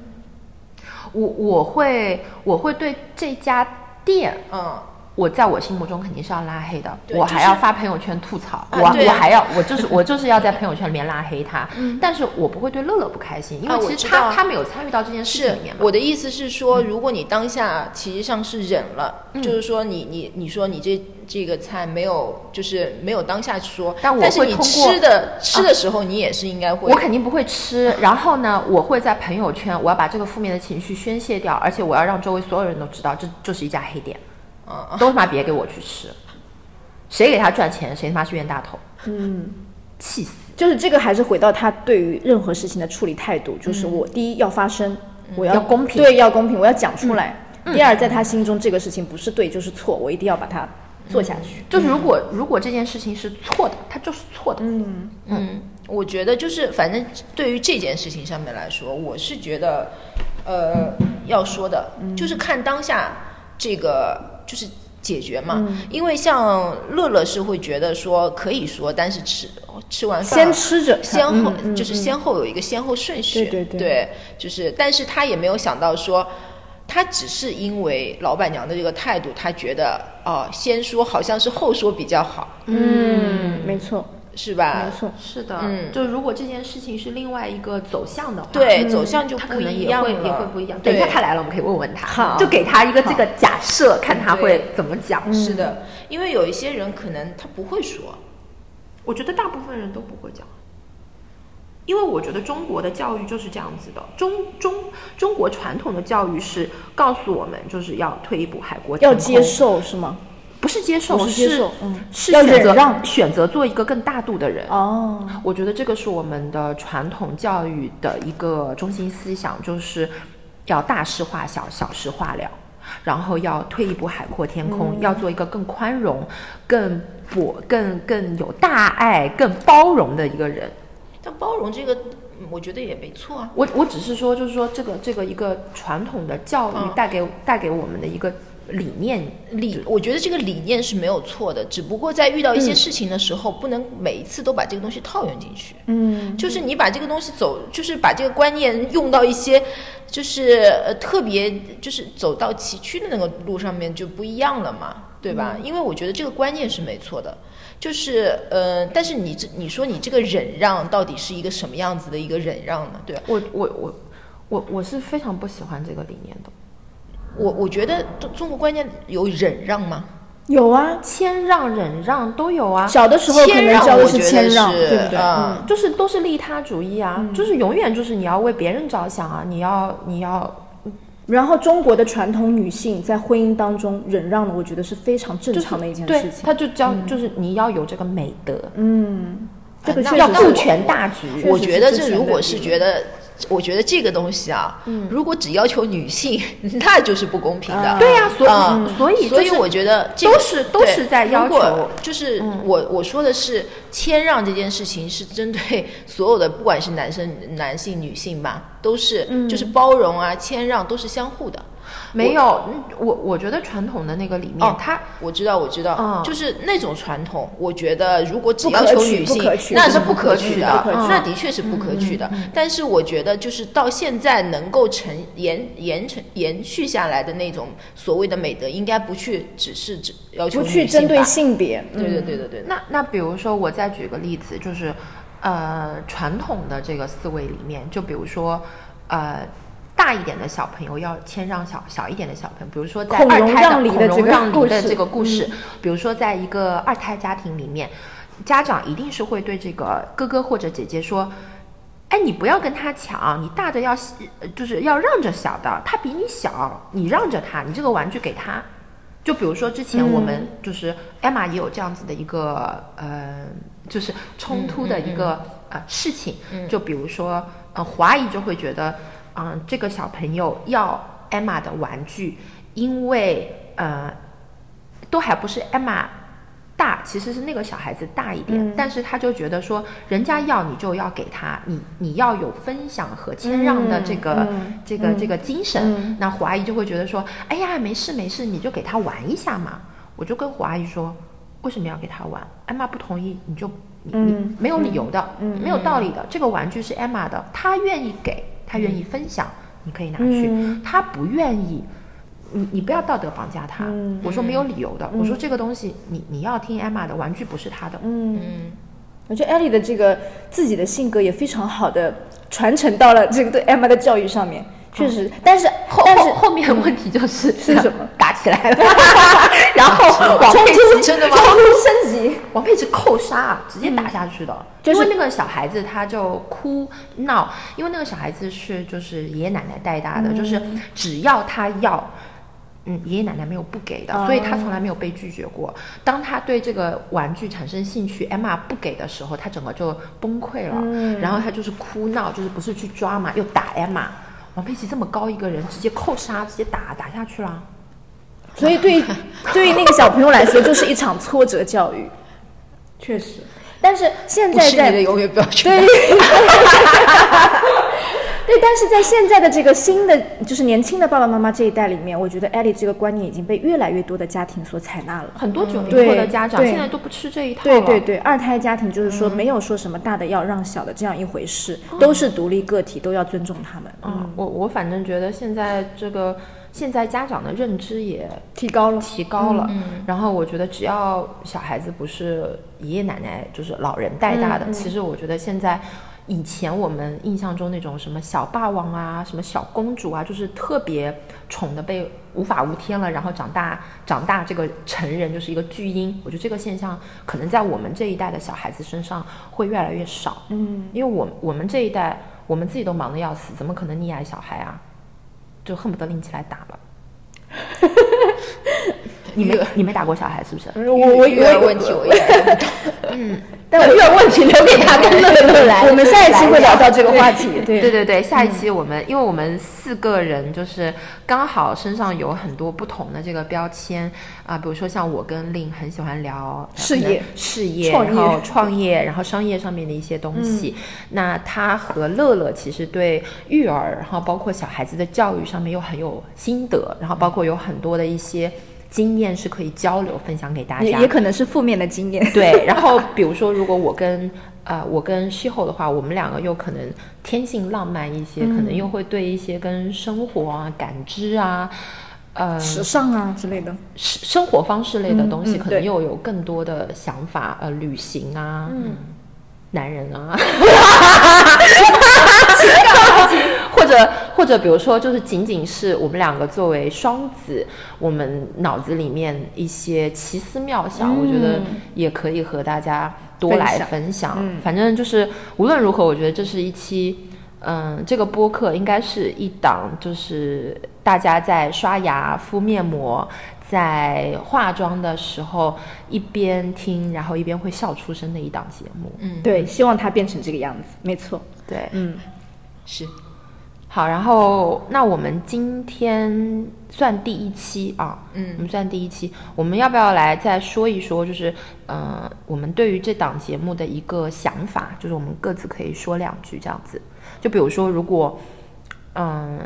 我我会我会对这家店，嗯，我在我心目中肯定是要拉黑的，我还要发朋友圈吐槽，我我还要我就是我就是要在朋友圈里面拉黑他，但是我不会对乐乐不开心，因啊为其实他、他没有参与到这件事情里面嘛。我的意思是说，如果你当下其实上是忍了，就是说你你你说你这这个菜没有就是没有当下说，但我但是你会通过吃的吃的时候，你也是应该会，我肯定不会吃，然后呢，我会在朋友圈，我要把这个负面的情绪宣泄掉，而且我要让周围所有人都知道，这就是一家黑店，嗯都他妈别给我去吃，谁给他赚钱，谁他妈是冤大头，嗯。气死！就是这个还是回到他对于任何事情的处理态度，就是我第一要发声，我要要公平。对，要公平，我要讲出来。第二，在他心中这个事情不是对就是错，我一定要把它做下去。就是如果、如果这件事情是错的，他就是错的。嗯。嗯，我觉得就是反正对于这件事情上面来说，我是觉得，呃，要说的，就是看当下这个就是解决嘛。因为像乐乐是会觉得说可以说，但是吃吃完饭先吃着先后、就是先后有一个先后顺序，对对对。就是但是他也没有想到说。他只是因为老板娘的这个态度，他觉得哦、先说好像是后说比较好，嗯，没错，是吧？没错。是的，嗯。就如果这件事情是另外一个走向的话，对，嗯。走向就他可不能也会一样了。也会不一样。等一下他来了，我们可以问问他，好。就给他一个这个假设，看他会怎么讲。是的，因为有一些人可能他不会说，我觉得大部分人都不会讲，因为我觉得中国的教育就是这样子的。中中中国传统的教育是告诉我们，就是要退一步海阔天空，要接受是吗？不是接受，不是接受嗯是要选择忍让选择做一个更大度的人。哦，我觉得这个是我们的传统教育的一个中心思想，就是要大事化小，小事化了，然后要退一步海阔天空，要做一个更宽容、更博、更更有大爱、更包容的一个人。但包容这个，嗯我觉得也没错啊。我我只是说，就是说这个这个一个传统的教育嗯带给、带给我们的一个理念理，我觉得这个理念是没有错的，只不过在遇到一些事情的时候，不能每一次都把这个东西套用进去。嗯，就是你把这个东西走，就是把这个观念用到一些，就是呃特别就是走到崎岖的那个路上面就不一样了嘛，对吧？因为我觉得这个观念是没错的，就是呃，但是你这你说你这个忍让到底是一个什么样子的一个忍让呢？对吧？我我我我我是非常不喜欢这个理念的。我我觉得中中国观念有忍让吗？有啊，谦让、忍让都有啊，小的时候可能教的是谦让，对不对？嗯嗯，就是都是利他主义啊，就是永远就是你要为别人着想啊，你要你要然后中国的传统女性在婚姻当中忍让的，我觉得是非常正常的一件事，情。他就教、就是你要有这个美德，嗯，这个要顾全大局。我觉得这如果是觉得我觉得这个东西啊，如果只要求女性，那就是不公平的。啊。对呀所以嗯所以就是所以我觉得这个都是都对是在要如果求就是我我说的是谦让这件事情是针对 所有的，不管是男生、男性、女性吧，都是就是包容啊、谦让都是相互的。没有，嗯我我觉得传统的那个里面，哦它我知道，我知道，嗯就是那种传统，我觉得如果只要求女性那是不不可取的那的确是不可取的。但是我觉得，就是到现在能够成延延承延续下来的那种所谓的美德，应该不去只是只要求不去针对性别，对对嗯对对对。那那比如说，我再举个例子，就是呃，传统的这个思维里面，就比如说呃。大一点的小朋友要谦让小小一点的小朋友，比如说在二胎的孔融让梨的这个故事，嗯比如说在一个二胎家庭里面，家长一定是会对这个哥哥或者姐姐说：“哎，你不要跟他抢，你大的要呃就是要让着小的，他比你小，你让着他，你这个玩具给他。”就比如说之前我们就是艾玛也有这样子的一个呃，就是冲突的一个、呃事情，就比如说呃华姨就会觉得，嗯、这个小朋友要艾玛的玩具，因为呃都还不是艾玛大，其实是那个小孩子大一点，但是他就觉得说，人家要你就要给他，你你要有分享和谦让的这个、嗯这个、这个精神。那胡阿姨就会觉得说，哎呀，没事没事，你就给他玩一下嘛。我就跟胡阿姨说，为什么要给他玩？艾玛不同意，你就你你嗯没有理由的，没有道理的。这个玩具是艾玛的，她愿意给，她愿意分享，你可以拿去。他不愿意，你你不要道德绑架他。嗯我说没有理由的，我说这个东西你你要听艾玛的，玩具不是他的。嗯，嗯，我觉得艾莉的这个自己的性格也非常好的传承到了这个对 Emma 的教育上面，确实，但是后但是后后面问题就是是什么？打起来了，然后王佩奇真的吗冲突升级，王佩奇扣杀，直接打下去的。就是因为那个小孩子他就哭闹，因为那个小孩子是就是爷爷奶奶带大的，就是只要他要。嗯，爷爷奶奶没有不给的，哦所以他从来没有被拒绝过。当他对这个玩具产生兴趣，Emma 不给的时候，他整个就崩溃了。嗯然后他就是哭闹，就是不是去抓嘛，又打 Emma。王佩奇这么高一个人，直接扣杀，直接打打下去了。所以对 对于那个小朋友来说，就是一场挫折教育，确实。但是现在在不是你的永远不要去对，对，但是在现在的这个新的，就是年轻的爸爸妈妈这一代里面，我觉得艾莉这个观念已经被越来越多的家庭所采纳了。很多九零后的家长现在都不吃这一套了。对对对，二胎家庭就是说没有说什么大的要让小的这样一回事，都是独立个体，都要尊重他们。嗯，我我反正觉得现在这个现在家长的认知也提高了，提高了，然后我觉得只要小孩子不是爷爷奶奶就是老人带大的，其实我觉得现在。以前我们印象中那种什么小霸王啊，什么小公主啊，就是特别宠的被无法无天了，然后长大长大这个成人就是一个巨婴。我觉得这个现象可能在我们这一代的小孩子身上会越来越少。嗯，因为我我们这一代，我们自己都忙得要死，怎么可能溺爱小孩啊？就恨不得拎起来打了。你没你没打过小孩是不是？我我育儿问题我也不懂。但我 育儿问题留给他 跟乐乐来。我们下一期会聊到这个话题。对对对对，下一期我们、因为我们四个人就是刚好身上有很多不同的这个标签啊、比如说像我跟令很喜欢聊事业事业，创业然后创业，然后商业上面的一些东西。那他和乐乐其实对育儿，然后包括小孩子的教育上面又很有心得，然后包括有很多的一些经验是可以交流分享给大家。也也可能是负面的经验。对，然后比如说，如果我跟呃我跟西后的话，我们两个又可能天性浪漫一些，可能又会对一些跟生活啊、感知啊。呃，时尚啊之类的，生生活方式类的东西，可能又有更多的想法，呃，旅行啊，嗯男人啊，或者或者比如说，就是仅仅是我们两个作为双子，我们脑子里面一些奇思妙想，我觉得也可以和大家多来分享分享。嗯反正就是无论如何，我觉得这是一期。嗯，这个播客应该是一档，就是大家在刷牙、敷面膜、在化妆的时候一边听，然后一边会笑出声的一档节目。嗯，对，希望它变成这个样子，没错。对，嗯，是好，然后那我们今天算第一期啊，嗯我们算第一期，我们要不要来再说一说，就是呃，我们对于这档节目的一个想法，就是我们各自可以说两句这样子。就比如说，如果嗯、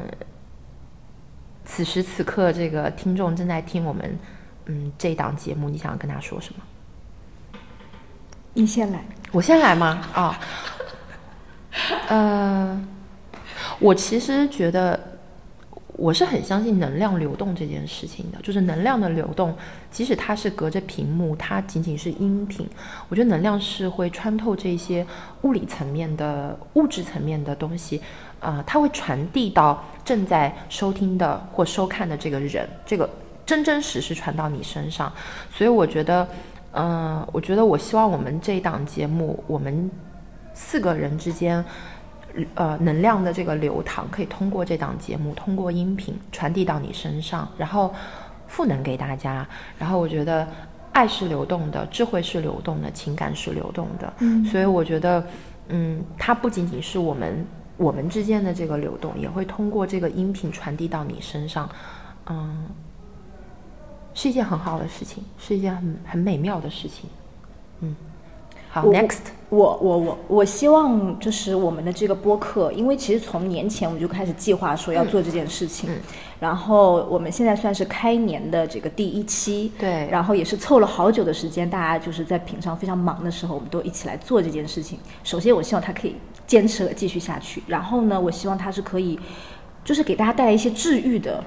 此时此刻这个听众正在听我们嗯这档节目，你想要跟他说什么？你先来。我先来吗？啊、呃，我其实觉得我是很相信能量流动这件事情的，就是能量的流动，即使它是隔着屏幕，它仅仅是音频，我觉得能量是会穿透这些物理层面的物质层面的东西，呃，它会传递到正在收听的或收看的这个人，这个真真实实传到你身上，所以我觉得。嗯，我觉得我希望我们这一档节目，我们四个人之间，呃，能量的这个流淌，可以通过这档节目，通过音频传递到你身上，然后赋能给大家。然后我觉得爱是流动的，智慧是流动的，情感是流动的。嗯所以我觉得，嗯，它不仅仅是我们我们之间的这个流动，也会通过这个音频传递到你身上。嗯。是一件很好的事情，是一件很很美妙的事情。嗯，好，next，我我我我希望就是我们的这个播客，因为其实从年前我们就开始计划说要做这件事情，嗯然后我们现在算是开年的这个第一期，对然后也是凑了好久的时间，大家就是在平常非常忙的时候，我们都一起来做这件事情。首先，我希望它可以坚持继续下去，然后呢，我希望它是可以，就是给大家带来一些治愈的。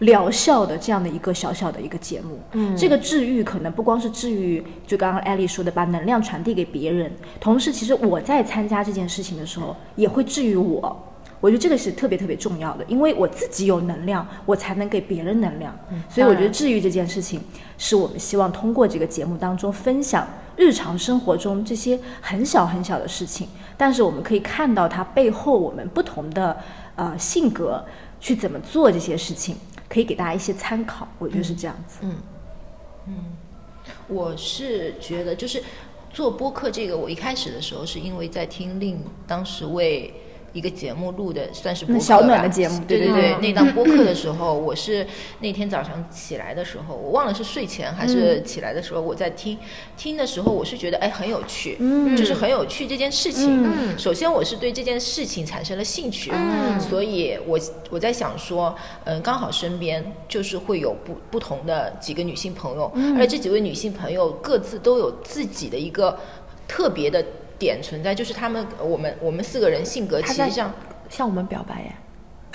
疗效的这样的一个小小的一个节目，嗯这个治愈可能不光是治愈，就刚刚艾丽说的，把能量传递给别人，同时其实我在参加这件事情的时候，也会治愈我。我觉得这个是特别特别重要的，因为我自己有能量，我才能给别人能量。所以我觉得治愈这件事情，是我们希望通过这个节目当中分享日常生活中这些很小很小的事情，但是我们可以看到它背后我们不同的呃性格去怎么做这些事情，可以给大家一些参考。我觉得是这样子。嗯嗯我是觉得，就是做播客这个，我一开始的时候是因为在听令当时为一个节目录的，算是播客吧。小暖的节目对对对对，对。那档播客的时候，我是那天早上起来的时候，我忘了是睡前还是起来的时候，我在听听的时候，我是觉得哎很有趣，嗯。就是很有趣这件事情。嗯。首先我是对这件事情产生了兴趣，嗯。所以我我在想说，嗯，刚好身边就是会有不不同的几个女性朋友，嗯。而这几位女性朋友各自都有自己的一个特别的点存在，就是他们我们我们四个人性格其实像。向我们表白耶。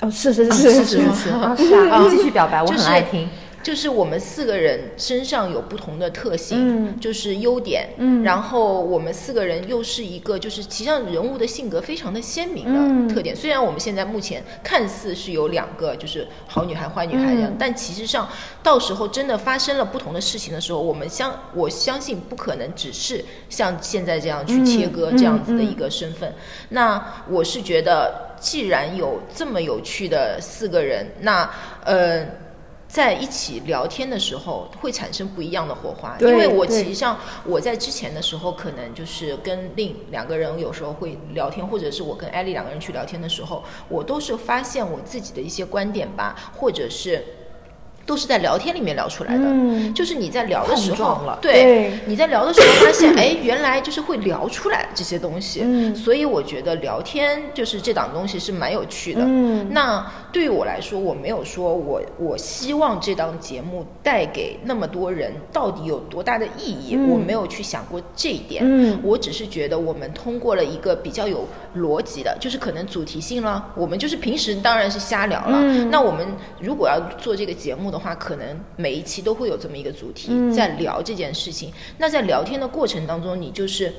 哦，是是啊是是是是啊是啊，继续表白，我很爱听。就是我们四个人身上有不同的特性，嗯就是优点，嗯然后我们四个人又是一个就是实际上人物的性格非常的鲜明嗯的特点。虽然我们现在目前看似是有两个就是好女孩、坏女孩这样，嗯但其实上到时候真的发生了不同的事情的时候，我们相我相信不可能只是像现在这样去切割嗯这样子的一个身份。那我是觉得，既然有这么有趣的四个人，那呃。在一起聊天的时候，会产生不一样的火花。因为我其实上我在之前的时候，可能就是跟另两个人有时候会聊天，或者是我跟艾丽两个人去聊天的时候，我都是发现我自己的一些观点吧，或者是都是在聊天里面聊出来的。嗯就是你在聊的时候对对你在聊的时候发现，哎，原来就是会聊出来这些东西。嗯所以我觉得聊天就是这档东西是蛮有趣的。嗯那对于我来说，我没有说我我希望这档节目带给那么多人到底有多大的意义，嗯我没有去想过这一点。嗯我只是觉得我们通过了一个比较有逻辑的，就是可能主题性了，我们就是平时当然是瞎聊了。嗯那我们如果要做这个节目的话，可能每一期都会有这么一个主题，嗯在聊这件事情。那在聊天的过程当中，你就是。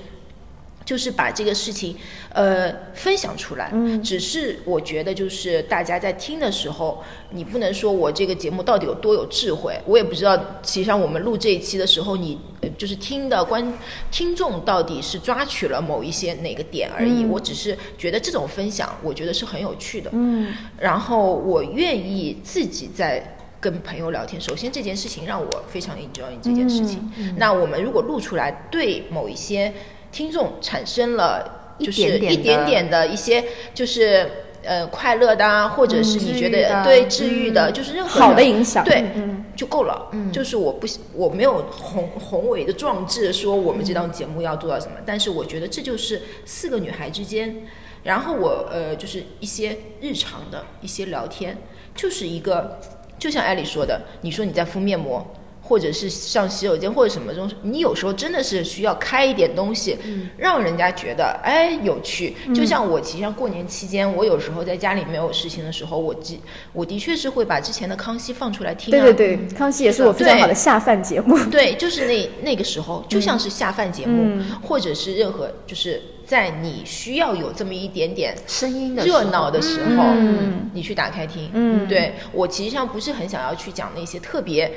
就是把这个事情，呃，分享出来。嗯只是我觉得，就是大家在听的时候，你不能说我这个节目到底有多有智慧，我也不知道。其实际上，我们录这一期的时候，你呃就是听的观听众到底是抓取了某一些哪个点而已。嗯我只是觉得这种分享，我觉得是很有趣的。嗯然后我愿意自己在跟朋友聊天。首先这件事情让我非常 enjoy 这件事情。嗯那我们如果录出来，对某一些听众产生了就是一点点的一点点的一些就是呃快乐的啊，或者是你觉得对治愈的，就是任何好的影响，对，嗯，就够了。就是我不我没有宏宏伟的壮志说我们这档节目要做到什么，但是我觉得这就是四个女孩之间，然后我呃就是一些日常的一些聊天，就是一个就像艾丽说的，你说你在敷面膜。或者是上洗手间或者什么东西，你有时候真的是需要开一点东西，让人家觉得哎有趣。就像我，其实上过年期间，我有时候在家里没有事情的时候，我记我的确是会把之前的康熙放出来听、啊。对对对，康熙也是我非常好的下饭节目。对，就是那那个时候，就像是下饭节目，或者是任何，就是在你需要有这么一点点声音的热闹的时候，嗯你去打开听。嗯对我其实上不是很想要去讲那些特别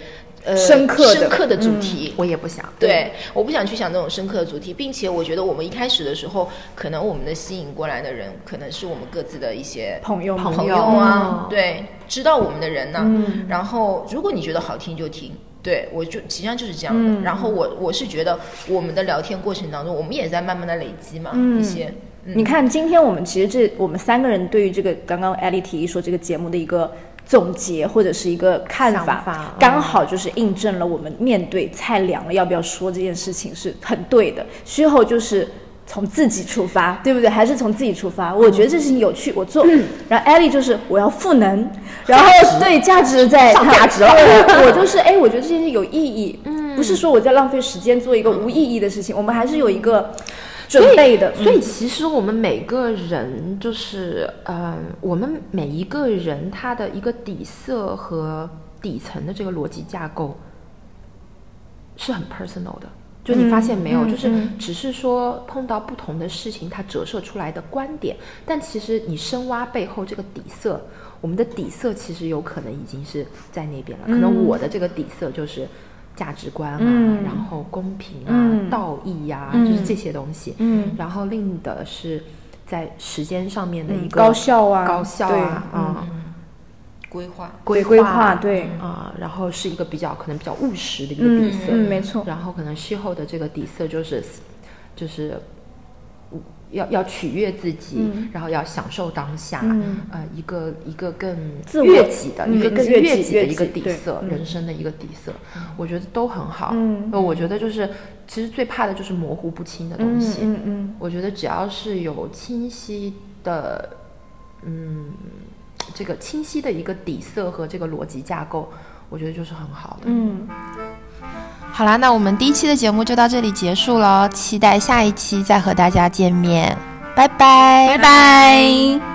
呃深刻的深刻的主题。我也不想。对，我不想去想那种深刻的主题，并且我觉得我们一开始的时候，可能我们的吸引过来的人，可能是我们各自的一些朋友朋友啊，对，知道我们的人呢。然后，如果你觉得好听就听，对我就实际上就是这样的。然后我我是觉得我们的聊天过程当中，我们也在慢慢的累积嘛，一些。你看，今天我们其实这我们三个人对于这个刚刚艾丽提议说这个节目的一个总结或者是一个看法，刚好就是印证了我们面对菜凉了要不要说这件事情是很对的。虚后就是从自己出发，对不对？还是从自己出发？我觉得这事情有趣，我做。然后艾丽就是我要赋能，然后对价值在上价值了我就是哎，我觉得这件事有意义，不是说我在浪费时间做一个无意义的事情，我们还是有一个准备的。所以其实我们每个人就是，呃，我们每一个人他的一个底色和底层的这个逻辑架构是很 personal 的。就你发现没有，嗯就是嗯只是说碰到不同的事情，它折射出来的观点，但其实你深挖背后这个底色，我们的底色其实有可能已经是在那边了。可能我的这个底色就是价值观啊，嗯。然后公平啊、嗯。道义呀、嗯。就是这些东西。嗯。然后另的是在时间上面的一个高效啊高效对啊，啊，规划，规规划对。啊，然后是一个比较可能比较务实的一个底色，嗯嗯没错。然后可能事后的这个底色就是就是要要取悦自己，嗯然后要享受当下，嗯呃，一个一个更悦己的、嗯一个更悦己的一个底色，嗯人生的一个底色，我觉得都很好。嗯呃我觉得就是其实最怕的就是模糊不清的东嗯西。嗯嗯我觉得只要是有清晰的，嗯，这个清晰的一个底色和这个逻辑架构，我觉得就是很好的。嗯。好啦，那我们第一期的节目就到这里结束了，期待下一期再和大家见面，拜拜，拜拜。